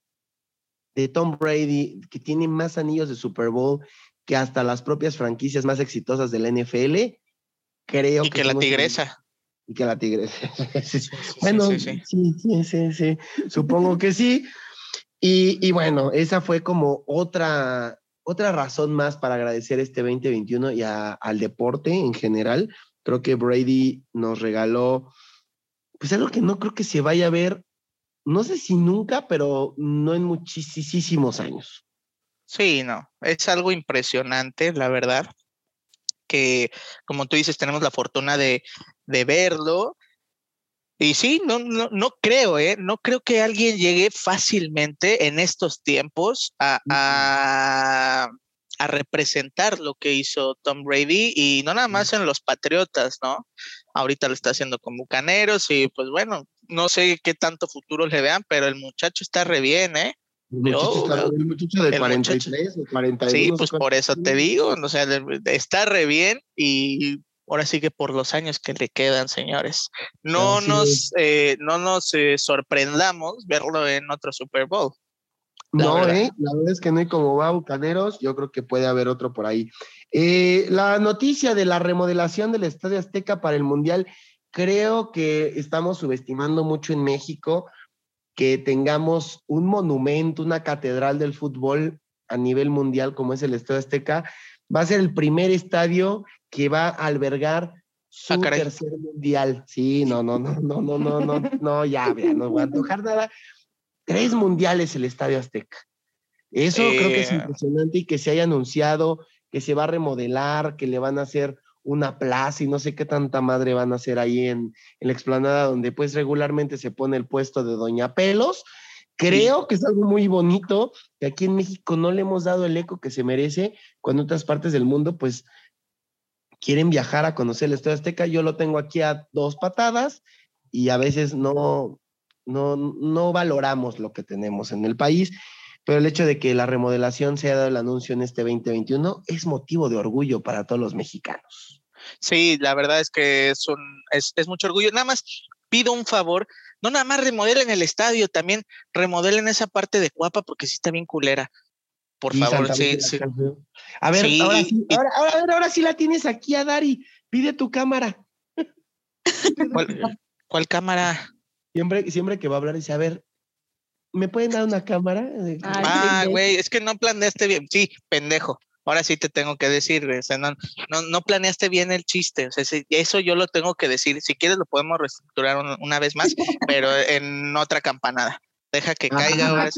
de Tom Brady, que tiene más anillos de Super Bowl que hasta las propias franquicias más exitosas de la NFL, creo y que, la tigresa. Y que la tigresa. bueno, sí sí sí. sí, supongo que sí. Y, bueno, esa fue como otra, otra razón más para agradecer este 2021 y al deporte en general. Creo que Brady nos regaló, pues algo que no creo que se vaya a ver, no sé si nunca, pero no en muchísimos años. Sí, no, es algo impresionante, la verdad que, como tú dices, tenemos la fortuna de, verlo. Y sí, no, no, no creo, ¿eh? No creo que alguien llegue fácilmente en estos tiempos a, a, a, representar lo que hizo Tom Brady y no nada más en los Patriotas, ¿no? Ahorita lo está haciendo con Bucaneros y pues bueno, no sé qué tanto futuro le vean, pero el muchacho está re bien, ¿eh? Muchacho, de 43 o 42. Sí, pues por eso te digo, o sea, está re bien y ahora sí que por los años que le quedan, señores, no nos, eh, no nos eh, sorprendamos verlo en otro Super Bowl. no, eh, la verdad es que no hay como va Bucaneros, yo creo que puede haber otro por ahí. Eh, la noticia de la remodelación del Estadio Azteca para el Mundial, creo que estamos subestimando mucho en México que tengamos un monumento, una catedral del fútbol a nivel mundial como es el Estadio Azteca, va a ser el primer estadio que va a albergar su ah, tercer mundial. Sí, no, no, no, no, no, no, no, no, ya, no voy a antojar nada. Tres mundiales el Estadio Azteca. Eso creo que es eh. impresionante y que se haya anunciado que se va a remodelar, que le van a hacer una plaza y no sé qué tanta madre van a hacer ahí en, la explanada donde pues regularmente se pone el puesto de Doña Pelos. Creo que es algo muy bonito, que aquí en México no le hemos dado el eco que se merece, cuando otras partes del mundo pues quieren viajar a conocer el Estadio Azteca. Yo lo tengo aquí a dos patadas y a veces no, no, no valoramos lo que tenemos en el país pero el hecho de que la remodelación se haya dado el anuncio en este 2021 es motivo de orgullo para todos los mexicanos. Sí, la verdad es que es, un, es, mucho orgullo. Nada más pido un favor, no nada más remodelen el estadio, también remodelen esa parte de Cuapa porque sí está bien culera. Por favor, sí, sí. A ver, ahora, sí, ahora, ahora, sí la tienes aquí a Dari. Pide tu cámara. ¿Cuál, ¿Cuál, cámara? Siempre, siempre que va a hablar dice, a ver, ¿Me pueden dar una cámara? ah, güey, es que no planeaste bien. Sí, pendejo. Ahora sí te tengo que decir, o no, no, planeaste bien el chiste. O sea, eso yo lo tengo que decir. Si quieres lo podemos reestructurar una vez más, pero en otra campanada. Deja que caiga ahora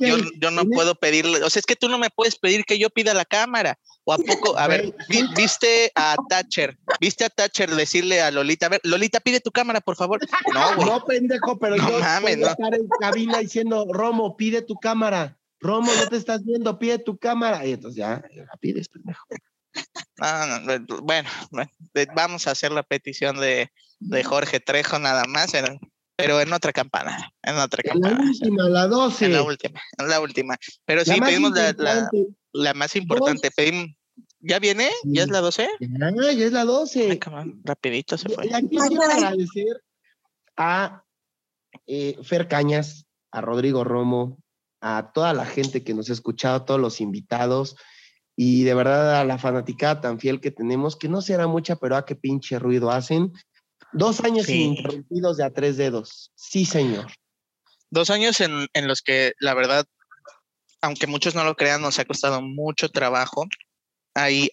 yo, no puedo pedirle, o sea, es que tú no me puedes pedir que yo pida la cámara. O a poco, a ver, viste a Thatcher, viste a Thatcher decirle a Lolita, a ver, Lolita, pide tu cámara, por favor. No, güey. No, pendejo, pero yo mames, no. estar en cabina diciendo, Romo, pide tu cámara. Romo, no te estás viendo, pide tu cámara. Y entonces ya, la pides, pendejo. bueno, vamos a hacer la petición de, de Jorge Trejo nada más, pero en otra campana, en otra campana. En la última, la 12. En la última, en la última. Pero sí, pedimos la, la, más importante. Pedimos, ¿Ya viene? ¿Ya es la 12? Ya, ya es la 12. rapidito se fue. Y aquí quiero agradecer a eh, Fer Cañas, a Rodrigo Romo, a toda la gente que nos ha escuchado, a todos los invitados y de verdad a la fanaticada tan fiel que tenemos, que no será mucha, pero a qué pinche ruido hacen. Dos años ininterrumpidos de a tres dedos. Sí, señor. Dos años en, en los que la verdad, aunque muchos no lo crean, nos ha costado mucho trabajo ahí,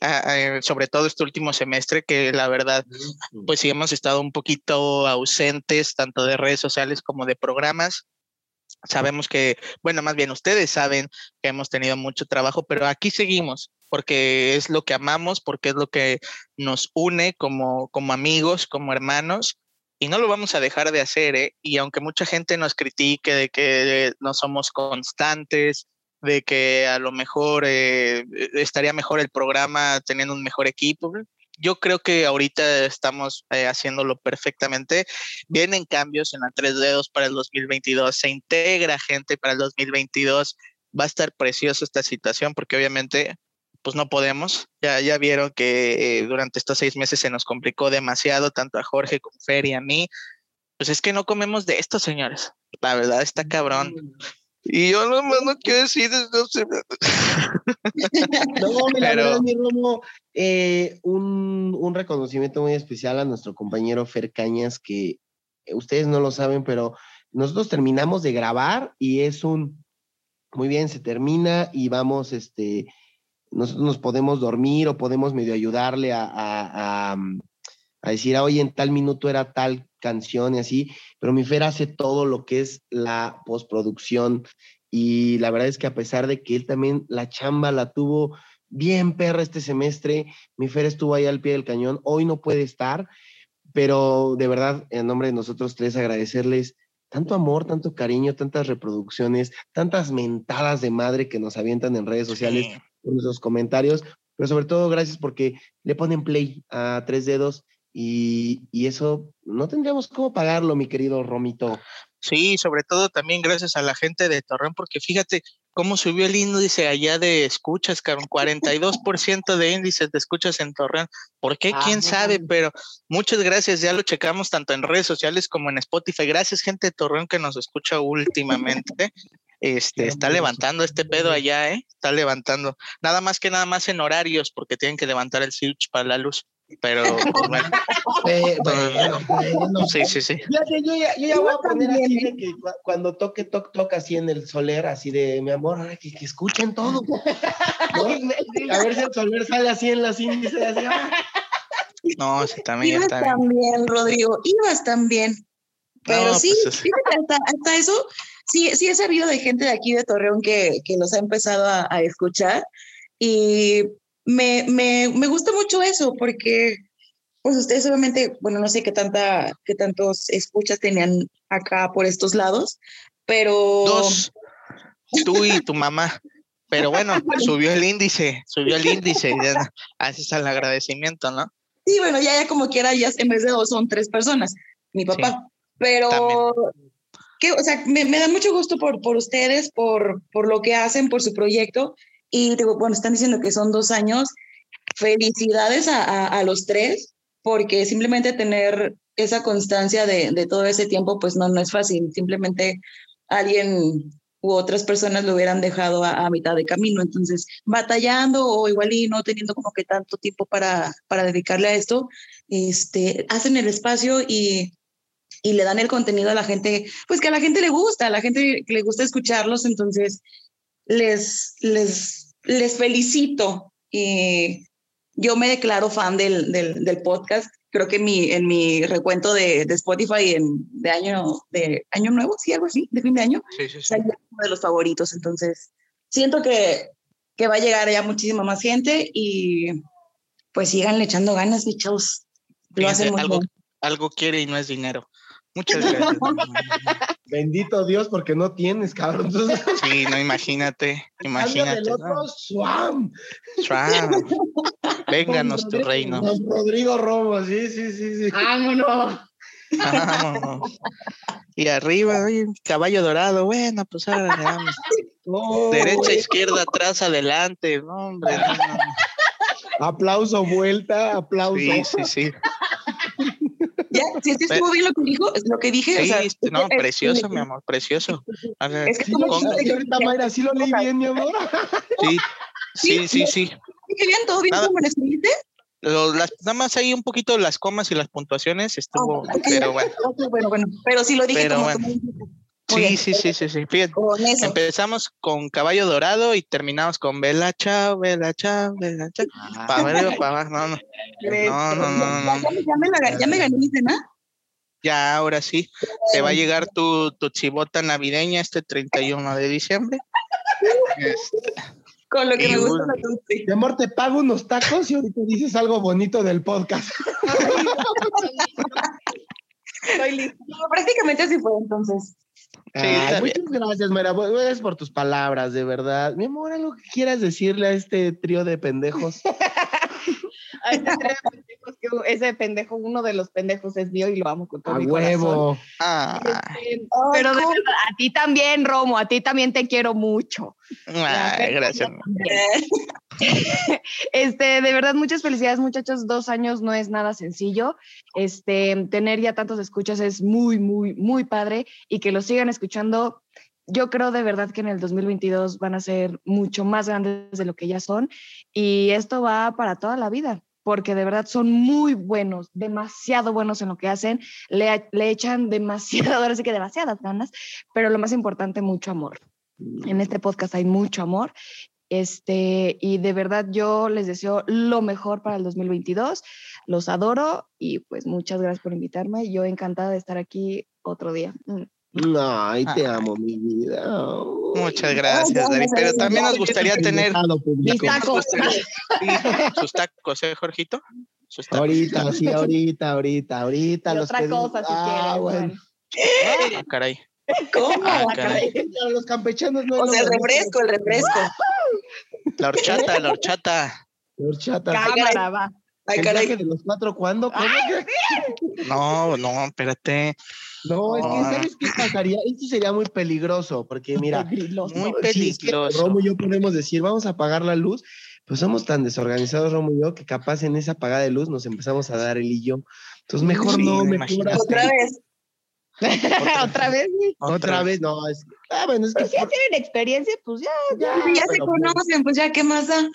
sobre todo este último semestre, que la verdad, pues sí hemos estado un poquito ausentes, tanto de redes sociales como de programas. Sabemos que, bueno, más bien ustedes saben que hemos tenido mucho trabajo, pero aquí seguimos porque es lo que amamos, porque es lo que nos une como, como amigos, como hermanos, y no lo vamos a dejar de hacer, ¿eh? Y aunque mucha gente nos critique de que no somos constantes, de que a lo mejor eh, estaría mejor el programa teniendo un mejor equipo. Yo creo que ahorita estamos eh, haciéndolo perfectamente. Vienen cambios en la tres dedos para el 2022, se integra gente para el 2022. Va a estar precioso esta situación porque obviamente pues no podemos. Ya, ya vieron que eh, durante estos seis meses se nos complicó demasiado, tanto a Jorge como Fer y a mí. Pues es que no comemos de esto, señores. La verdad está cabrón. Y yo nomás no quiero decir no, no mira, Pero... mi Romo, eh, un, un, reconocimiento muy especial a nuestro compañero Fer Cañas, que eh, ustedes no lo saben, pero nosotros terminamos de grabar y es un, muy bien, se termina y vamos, este, nosotros nos podemos dormir o podemos medio ayudarle a, a, a, decir, ah, oye, en tal minuto era tal canción y así, pero mi Fer hace todo lo que es la postproducción y la verdad es que a pesar de que él también la chamba la tuvo bien perra este semestre, mi Fer estuvo ahí al pie del cañón, hoy no puede estar, pero de verdad, en nombre de nosotros tres, agradecerles tanto amor, tanto cariño, tantas reproducciones, tantas mentadas de madre que nos avientan en redes sociales por nuestros comentarios, pero sobre todo gracias porque le ponen play a tres dedos y, y, eso no tendríamos cómo pagarlo, mi querido Romito. Sí, sobre todo también gracias a la gente de Torreón, porque fíjate cómo subió el índice allá de escuchas, Carón, 42% de índices de escuchas en Torreón. ¿Por qué? Ah, ¿Quién sabe? Pero muchas gracias, ya lo checamos tanto en redes sociales como en Spotify. Gracias, gente de Torreón que nos escucha últimamente. Este, está levantando este pedo allá, ¿eh? Está levantando. Nada más que nada más en horarios, porque tienen que levantar el switch para la luz. Pero, pues, bueno. Eh, sí, sí, sí. Yo, ya, yo ya voy a poner así de que cuando toque, toc, toc, así en el soler, así de mi amor, que, que escuchen todo. A ver si el soler sale así en las índices. Así, ¡ah! No, sí, también ibas también, Rodrigo, ibas también. Pero sí, pues hasta, hasta, eso, sí, sí he sabido de gente de aquí de Torreón que, que los ha empezado a, a escuchar y me, me, me, gusta mucho eso porque pues ustedes obviamente, bueno, no sé qué tanta, qué tantos escuchas tenían acá por estos lados, pero... Dos, tú y tu mamá. Pero bueno, subió el índice, subió el índice, ya haces el agradecimiento, ¿no? Sí, bueno, ya, ya como quiera, ya en vez de dos son tres personas, mi papá. pero, que, o sea, me, me, da mucho gusto por, por ustedes, por, por lo que hacen, por su proyecto. Y bueno, están diciendo que son dos años. Felicidades a, a, los tres, porque simplemente tener esa constancia de, de, todo ese tiempo, pues no, no es fácil. Simplemente alguien u otras personas lo hubieran dejado a, a, mitad de camino. Entonces, batallando o igual y no teniendo como que tanto tiempo para, para dedicarle a esto, este, hacen el espacio y, y le dan el contenido a la gente, pues que a la gente le gusta, a la gente le gusta escucharlos. Entonces, les, les, les felicito. y yo me declaro fan del, del, del podcast. creo que mi, en mi recuento de, de Spotify en, de, año, de año nuevo, sí, algo así, de fin de año, sí, sí, sí. uno de los favoritos. Entonces, siento que, que va a llegar ya muchísima más gente y pues sigan echando ganas, bichos. Lo hacen muy algo, bien. algo quiere y no es dinero. Muchas gracias. Bendito Dios, porque no tienes, cabrón. Sí, no, imagínate, imagínate. Del otro, ¿no? Swam. Swam. Vénganos tu reino. Don Rodrigo Romo, sí, sí, sí, sí. Vámonos. Vámonos. Y arriba, oye, caballo dorado, bueno, pues ahora le damos. Derecha, güey. izquierda, atrás, adelante. No, hombre, no, no, no. Aplauso, vuelta, aplauso. Sí, sí, sí. Si es que estuvo bien lo que dijo, es lo que dije. o Sí, sea, este, no, es- es- precioso, mi amor, precioso. A ver, Es que como con- lo- señorita Mayra, sí lo leí bien, mi amor. sí, sí, sí, sí. Dije bien, todo bien como lo escribiste. Lo- las, nada más ahí un poquito las comas y las puntuaciones estuvo, Ah, ok. pero bueno. Bueno, bueno, pero sí lo dije Pero como bueno. Sí, bien. sí, sí, sí, sí. Fíjate, Con empezamos con caballo dorado y terminamos con vela chao, vela chao, vela chao. Para arriba, para abajo, no, no. No, no, no, Ya, no. ya me- ya me la- ya me gané mi cena. Ya, ahora sí. Te va a llegar tu, tu chivota navideña este 31 de diciembre. Este, Con lo que Y me gusta bueno. la dulce. Mi amor, te pago unos tacos y ahorita dices algo bonito del podcast. Estoy lista. No, prácticamente así fue entonces. Ay, muchas gracias. Bu- Gracias por tus palabras, de verdad. Mi amor, algo que quieras decirle a este trío de pendejos. A este trío de pendejos que ese pendejo, uno de los pendejos es mío y lo amo con todo A mi corazón. huevo. ah, Este, Pero de verdad, a ti también, Romo, a ti también te quiero mucho. ay, gracias. Este, de verdad, muchas felicidades, muchachos. Dos años no es nada sencillo. Este, tener ya tantos escuchas es muy, muy, muy padre y que lo sigan escuchando. Yo creo de verdad que en el 2022 van a ser mucho más grandes de lo que ya son y esto va para toda la vida porque de verdad son muy buenos, demasiado buenos en lo que hacen, le, le echan demasiado, ahora sí que demasiadas ganas, pero lo más importante, mucho amor. En este podcast hay mucho amor este, y de verdad yo les deseo lo mejor para el 2022. Los adoro y pues muchas gracias por invitarme. Yo encantada de estar aquí otro día. Mm. Ay, te Ay. amo, mi vida. Muchas gracias, Dari. Pero también nos gustaría tener. Mis tacos. Sus tacos, ¿eh, Jorgito? Sus tacos. Ahorita, sí, ahorita, ahorita, ahorita. Y los otra pedimos. cosa si Ah, quieres. bueno. bueno. Ah, caray. ¿Cómo? Ah, Ah, caray. Para los campechanos no O lo sea, el refresco, el refresco. La horchata, la horchata. Horchata. Cámara, va. Ay, ¿El caray. viaje de los cuatro cuándo? No, no, espérate. No, es que, No. ¿sabes qué pasaría? Esto sería muy peligroso, porque mira, Peligroso. Muy si es que peligroso. Romo y yo podemos decir, vamos a apagar la luz, pues somos tan desorganizados, Romo y yo, que capaz en esa apagada de luz nos empezamos a dar el y yo. Entonces, mejor Sí, no, me mejor Otra vez. Otra vez. sí. Otra vez, no, es, ah, bueno, es que Pues ya tienen experiencia, pues ya, ya. ya, Ya se pues, conocen, pues ya, ¿qué más da?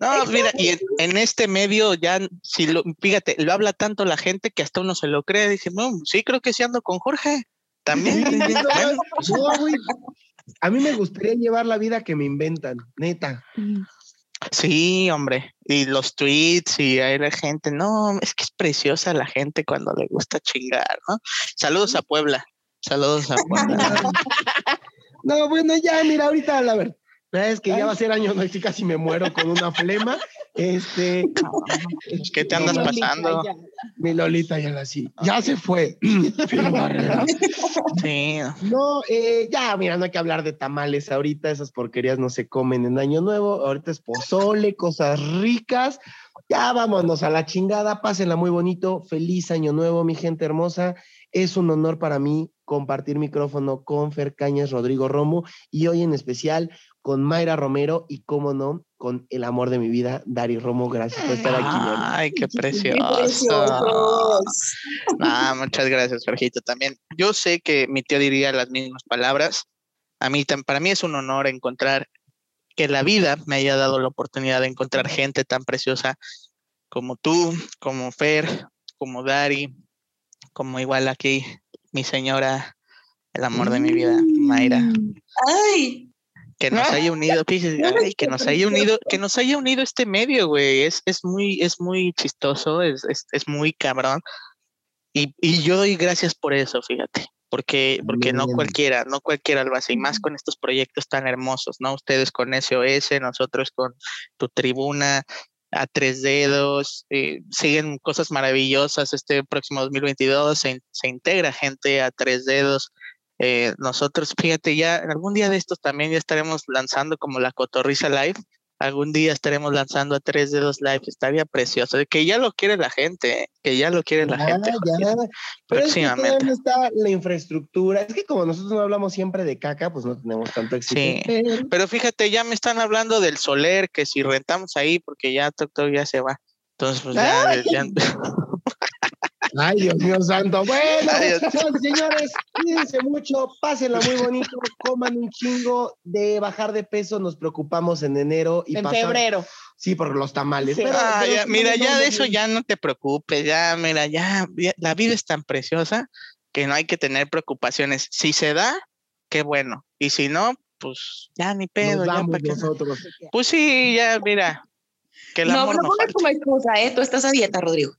No, mira, y en, en este medio ya, si lo, fíjate, lo habla tanto la gente que hasta uno se lo cree. Dije, no, sí, creo que sí ando con Jorge. También. Sí, no, pues, no. A mí me gustaría llevar la vida que me inventan, neta. sí, hombre. Y los tweets y hay la gente. No, es que es preciosa la gente cuando le gusta chingar, ¿no? Saludos a Puebla. Saludos a Puebla. No, bueno, ya, mira, ahorita, la verdad. Es que ya va a ser año, no, sí, casi me muero con una flema. Este. ¿Qué te andas pasando? Mi Lolita ya la sí. Ya se fue. Sí. No, eh, ya, mira, no hay que hablar de tamales ahorita, esas porquerías no se comen en Año Nuevo, ahorita es pozole, cosas ricas. Ya vámonos a la chingada, pásenla muy bonito, feliz Año Nuevo, mi gente hermosa. Es un honor para mí compartir micrófono con Fer Cañas, Rodrigo Romo y hoy en especial con Mayra Romero y, cómo no, con el amor de mi vida, Dari Romo. Gracias por estar aquí. Ay, qué precioso. preciosos. Ah, muchas gracias, Jorgito, también. Yo sé que mi tío diría las mismas palabras. A mí, para mí es un honor encontrar que la vida me haya dado la oportunidad de encontrar gente tan preciosa como tú, como Fer, como Dari, como igual aquí mi señora, el amor de mi vida, Mayra. Ay, que nos haya unido, que nos haya unido, que nos haya unido este medio, güey. Es, es muy, es muy chistoso, es, es, es muy cabrón. Y, y, yo doy gracias por eso, fíjate, porque, porque no cualquiera, no cualquiera lo hace, y más con estos proyectos tan hermosos, ¿no? Ustedes con SOS, nosotros con tu tribuna, a tres dedos, eh, siguen cosas maravillosas. Este próximo 2022 se, se integra gente a tres dedos. Eh, nosotros, fíjate, ya algún día de estos también ya estaremos lanzando como la Cotorrisa Live. Algún día estaremos lanzando a tres dedos live, estaría precioso, que ya lo quiere la gente, ¿eh? que ya lo quiere la gente. Ya. Pero próximamente. Es está la infraestructura, es que como nosotros no hablamos siempre de caca, pues no tenemos tanto éxito. Sí, pero fíjate, ya me están hablando del Soler, que si rentamos ahí, porque ya todo ya se va. Entonces, pues ya, ya, Ay, Dios mío santo. Bueno, señores, cuídense mucho, pásenla muy bonito, coman un chingo de bajar de peso, nos preocupamos en enero y en febrero. Sí, por los tamales. Ah, mira, ya de eso ya no te preocupes, ya, mira, ya, la vida es tan preciosa que no hay que tener preocupaciones. Si se da, qué bueno. Y si no, pues ya ni pedo. ya nosotros. Pues sí, ya, mira. Que el no, amor no pongas como excusa, ¿eh? Tú estás a dieta, Rodrigo.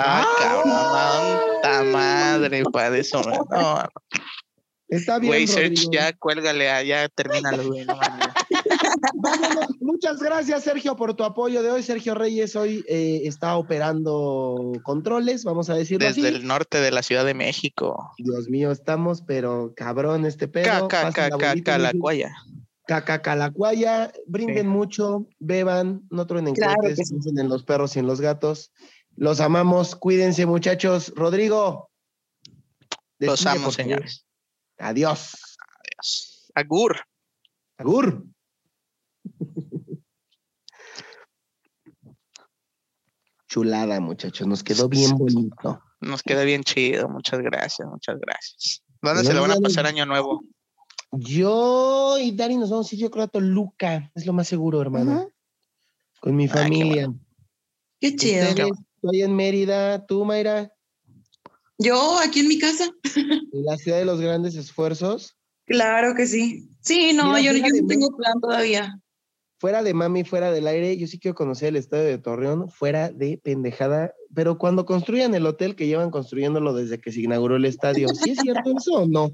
Ah, cabrón, tanta madre, para eso. No. Está bien. Güey, Sergio, ya cuélgale, ya termínalo, güey. Muchas gracias, Sergio, por tu apoyo de hoy. Sergio Reyes hoy eh, está operando controles, vamos a decirlo Desde el norte de la Ciudad de México. Dios mío, estamos, pero cabrón este pedo. Cacacalacuaya. Cacacalacuaya. Brinden mucho, beban, no truenen claro cohetes, en los perros y en los gatos. Los amamos. Cuídense, muchachos. Rodrigo. Los amo, señores. Adiós. Adiós. Agur. Agur. Chulada, muchachos. Nos quedó bien bonito. Nos quedó bien chido. Muchas gracias, muchas gracias. ¿Dónde se lo van a pasar año nuevo? Yo y Dari nos vamos a ir, yo creo, a Toluca. Es lo más seguro, hermano. Con mi familia. qué, chido. Estoy en Mérida. ¿Tú, Mayra? Yo, aquí en mi casa. ¿En la ciudad de los grandes esfuerzos? Claro que sí. Sí, no, yo, no tengo plan todavía. Fuera de mami, fuera del aire, yo sí quiero conocer el estadio de Torreón, fuera de pendejada. Pero cuando construyan el hotel, que llevan construyéndolo desde que se inauguró el estadio, ¿sí es cierto eso o no?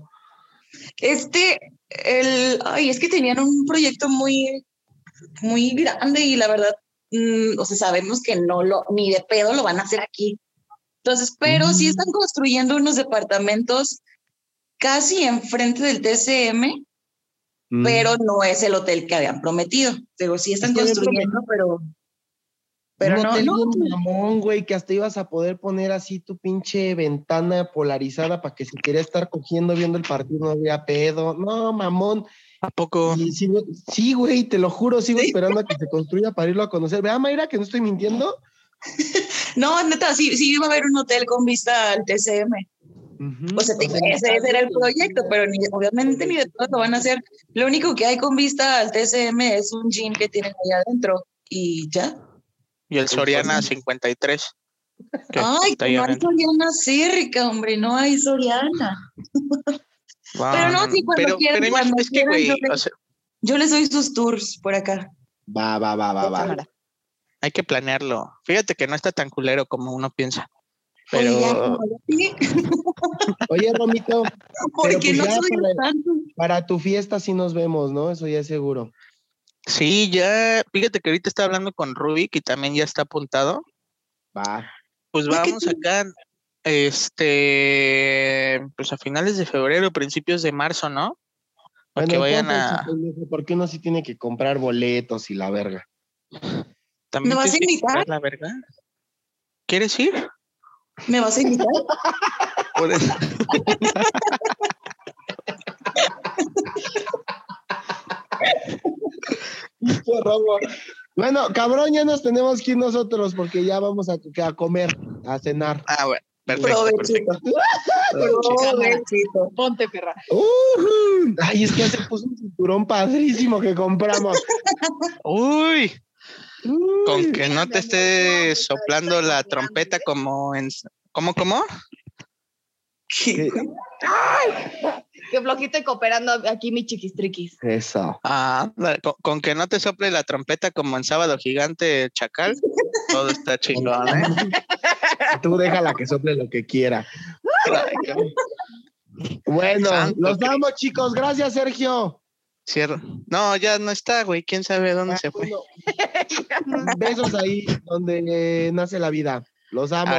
Este, el, ay, es que tenían un proyecto muy, muy grande y la verdad Mm, o sea, sabemos que no lo, ni de pedo lo van a hacer aquí. Entonces, pero sí mm. están construyendo unos departamentos casi enfrente del TCM, mm. pero no es el hotel que habían prometido. Digo, sí están construyendo, pero... Pero no, no. mamón, güey, que hasta ibas a poder poner así tu pinche ventana polarizada para que si quería estar cogiendo viendo el partido no había pedo. No, mamón. ¿A poco? sí, güey, te lo juro, sigo esperando a que se construya para irlo a conocer. Vea, Mayra, que no estoy mintiendo. no, neta, sí, sí iba a haber un hotel con vista al TCM. O sea, ese, era el proyecto, pero obviamente ni de todo lo van a hacer. Lo único que hay con vista al TCM es un gym que tienen ahí adentro y ya. Y el Soriana 53. Ay, no hay Soriana cerca, hombre, no hay Soriana pero no, sí, cuando quieran. Pero es que, güey, yo, les doy sus tours por acá. Va, va, va, va, va. Hay que planearlo. Fíjate que no está tan culero como uno piensa. Pero... Oye, Romito. Porque pues no soy para, tanto. para tu fiesta sí nos vemos, ¿no? Eso ya es seguro. Sí, ya, fíjate que ahorita está hablando con Rubik y también ya está apuntado. Va. Pues vamos acá, este, pues a finales de febrero, principios de marzo, ¿no? Para que vayan a. ¿Por qué uno sí tiene que comprar boletos y la verga? ¿Me vas a invitar? La verga? ¿Quieres ir? ¿Me vas a invitar? bueno, cabrón, ya nos tenemos que ir nosotros porque ya vamos a, a comer, a cenar. Ah, bueno. Perfecto, perfecto. Ponte, perra. ay, es que se puso un cinturón padrísimo que compramos. Uy. Con que no te esté soplando la trompeta como en. ¿Cómo, cómo? Qué, Qué flojito y cooperando aquí mi chiquistriquis. Eso. Ah, con, que no te sople la trompeta como en Sábado Gigante Chacal, todo está chingón, ¿eh? Tú déjala que sople lo que quiera. bueno, los damos, chicos. Gracias, Sergio. Cierro. No, ya no está, güey. ¿Quién sabe dónde se fue? Besos ahí donde nace la vida. Los amo.